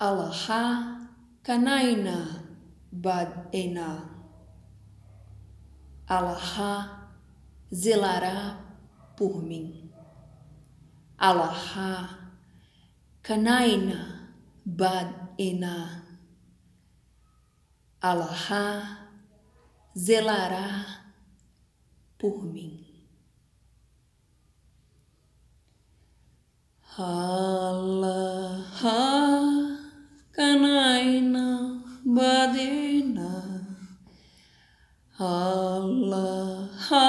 Allaha kanaina badena. Allaha zelará por mim. Alaha kanaina badena. Allaha zelará por mim. Hal. Alaha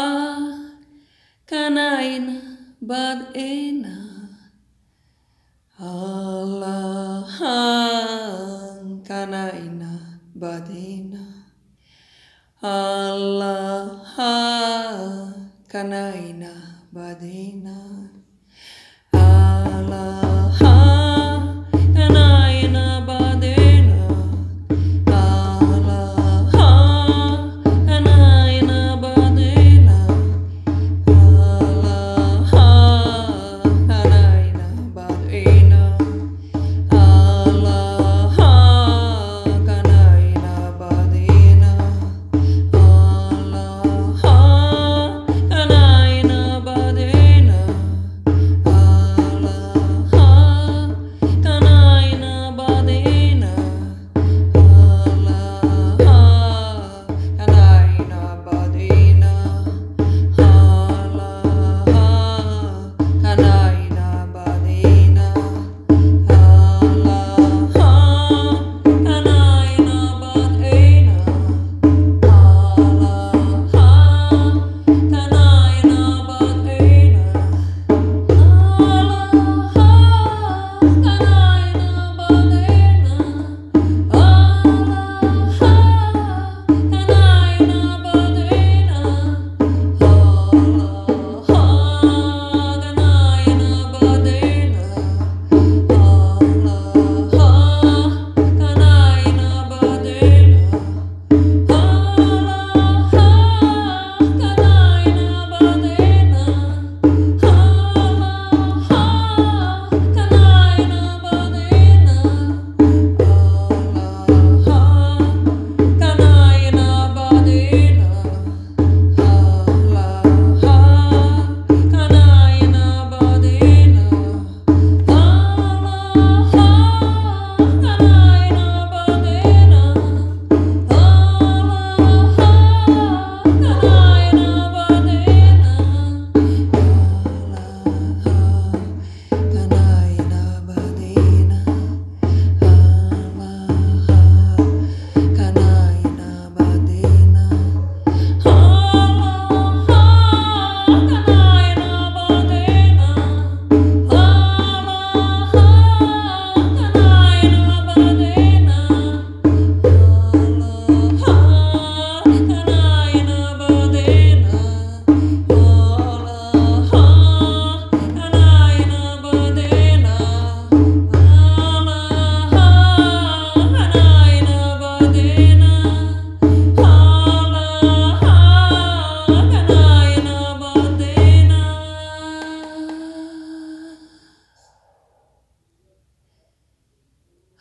kanaina badena. Alaha kanaina badena. Alaha kanaina badena. Alaha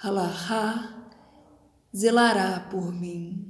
Alaha zelará por mim.